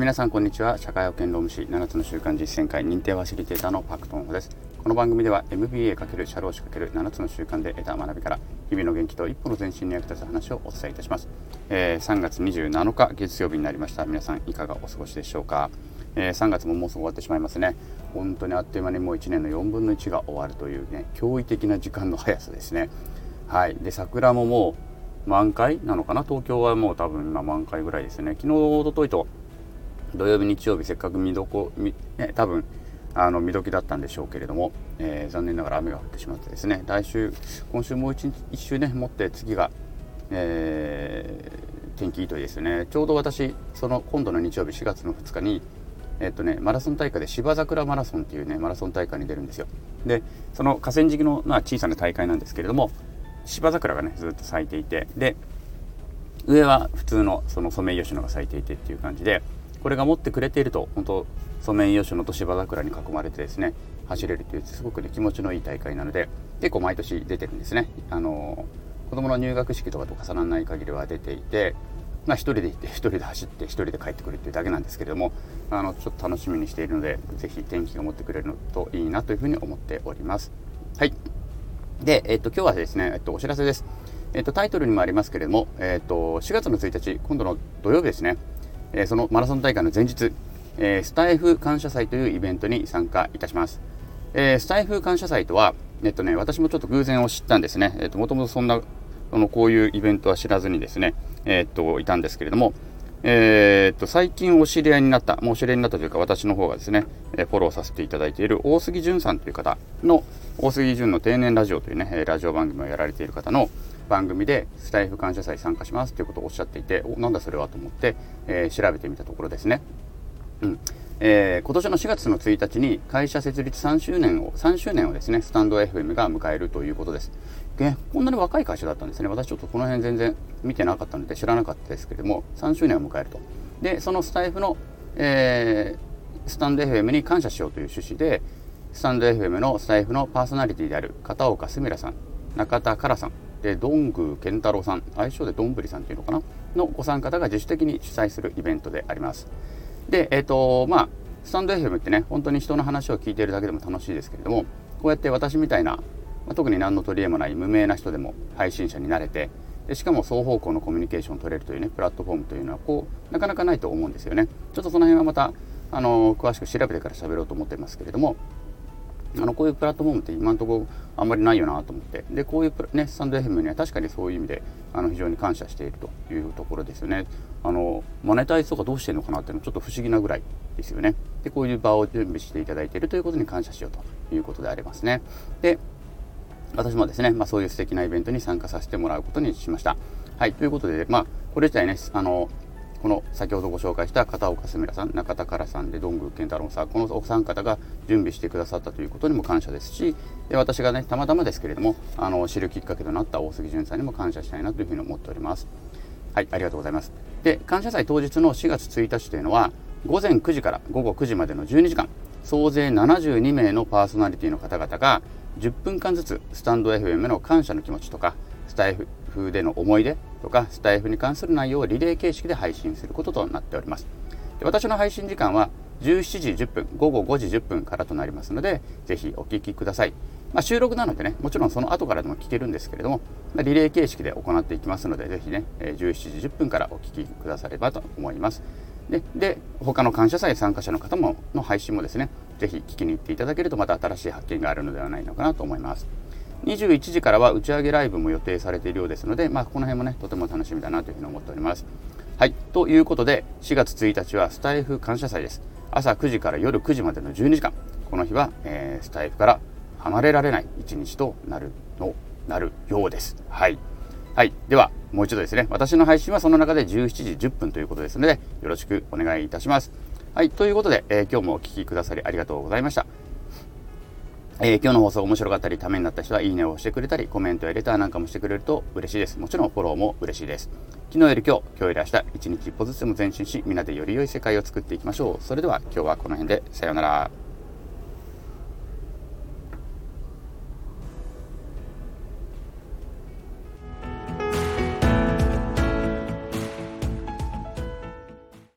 皆さんこんにちは。社会保険労務士7つの習慣実践会認定ファシリテーターのパクトンホです。この番組では MBA× 社労士 ×7 つの習慣で得た学びから日々の元気と一歩の前進に役立つ話をお伝えいたします、えー、3月27日月曜日になりました。皆さんいかがお過ごしでしょうか、えー、3月ももうすぐ終わってしまいますね。本当にあっという間にもう1年の4分の1が終わるというね驚異的な時間の速さですね。はい。で桜ももう満開なのかな？東京はもう多分今満開ぐらいですね。昨日おとといと土曜日日曜日せっかく見どこ、ね、多分あの見時だったんでしょうけれども、えー、残念ながら雨が降ってしまってですね来週今週もう 1, 1週ね持って次が、えー、天気いいといいですよね。ちょうど私その今度の日曜日4月の2日にえっとね、マラソン大会で芝桜マラソンっていうねマラソン大会に出るんですよ。でその河川敷の、まあ、小さな大会なんですけれども芝桜がねずっと咲いていてで上は普通のそのソメイヨシノが咲いていてっていう感じでこれが持ってくれていると本当ソメイヨシノと芝桜に囲まれてですね走れるというすごくね気持ちのいい大会なので結構毎年出てるんですねあの子供の入学式とかと重ならない限りは出ていてまあ、1人で行って1人で走って1人で帰ってくるっていうだけなんですけれどもあのちょっと楽しみにしているので是非天気が持ってくれるのといいなというふうに思っております。はいで、えっと、今日はですね、えっと、お知らせです。えっと、タイトルにもありますけれども、えっと、4月の1日、今度の土曜日ですね、えそのマラソン大会の前日、えスタイフ感謝祭というイベントに参加いたします。えスタイフ感謝祭とは、えっとね、私もちょっと偶然を知ったんですね。えっと、もともとそんな、そのこういうイベントは知らずにですね、えっと、いたんですけれども、えー、っと、最近お知り合いになった、もうお知り合いになったというか、私の方がですね、えフォローさせていただいている大杉淳さんという方の、大杉淳の定年ラジオというね、ラジオ番組をやられている方の、番組でスタイフ感謝祭参加しますということをおっしゃっていておなんだそれはと思って、えー、調べてみたところですね、うん。えー、今年の4月の1日に会社設立3周年を3周年をですねスタンド FM が迎えるということです。でこんなに若い会社だったんですね。私ちょっとこの辺全然見てなかったので知らなかったですけれども3周年を迎えると。でそのスタイフの、えー、スタンド FM に感謝しようという趣旨でスタンド FM のスタイフのパーソナリティである片岡すみらさん中田からさんでどんぐー健太郎さん愛称でどんぶりさんっていうのかな？のご参加方が自主的に主催するイベントであります。でえっ、ー、とまあスタンド FM ってね本当に人の話を聞いているだけでも楽しいですけれどもこうやって私みたいな、まあ、特に何の取り柄もない無名な人でも配信者になれてでしかも双方向のコミュニケーションを取れるというねプラットフォームというのはこうなかなかないと思うんですよね。ちょっとその辺はまたあの詳しく調べてから喋ろうと思ってますけれどもあのこういうプラットフォームって今のところあんまりないよなと思って。でこういうねスタンド FM には確かにそういう意味であの非常に感謝しているというところですよね。あのマネタイズとかどうしてるのかなっていうのはちょっと不思議なぐらいですよね。でこういう場を準備していただいているということに感謝しようということでありますね。で私もですね、まあ、そういう素敵なイベントに参加させてもらうことにしました。はいということでまあこれ自体ねあのこの先ほどご紹介した片岡すみらさん中田からさんでどんぐー健太郎さんこのお三方が準備してくださったということにも感謝ですしで私がねたまたまですけれどもあの知るきっかけとなった大杉淳さんにも感謝したいなというふうに思っております。はいありがとうございます。で感謝祭当日の4月1日というのは午前9時から午後9時までの12時間総勢72名のパーソナリティの方々が10分間ずつスタンド FM の感謝の気持ちとかスタイフ風での思い出とかスタイフに関する内容をリレー形式で配信することとなっております。で私の配信時間は17時10分午後5時10分からとなりますのでぜひお聞きください、まあ、収録なのでねもちろんその後からでも聞けるんですけれども、まあ、リレー形式で行っていきますのでぜひね17時10分からお聞きくださればと思います。でで他の感謝祭参加者の方もの配信もですねぜひ聞きに行っていただけるとまた新しい発見があるのではないのかなと思います。21時からは打ち上げライブも予定されているようですので、まあ、この辺もねとても楽しみだなというふうに思っております。はい、ということで4月1日はスタイフ感謝祭です。朝9時から夜9時までの12時間この日は、えー、スタイフから離れられない一日となるのなるようです。はい、はい、ではもう一度ですね私の配信はその中で17時10分ということですのでよろしくお願いいたします。はい、ということで、えー、今日もお聴きくださりありがとうございました。えー、今日の放送面白かったり、ためになった人は、いいねを押してくれたり、コメントやレターなんかもしてくれると嬉しいです。もちろんフォローも嬉しいです。昨日より今日、今日より明日、一日一歩ずつでも前進し、みんなでより良い世界を作っていきましょう。それでは今日はこの辺で、さようなら。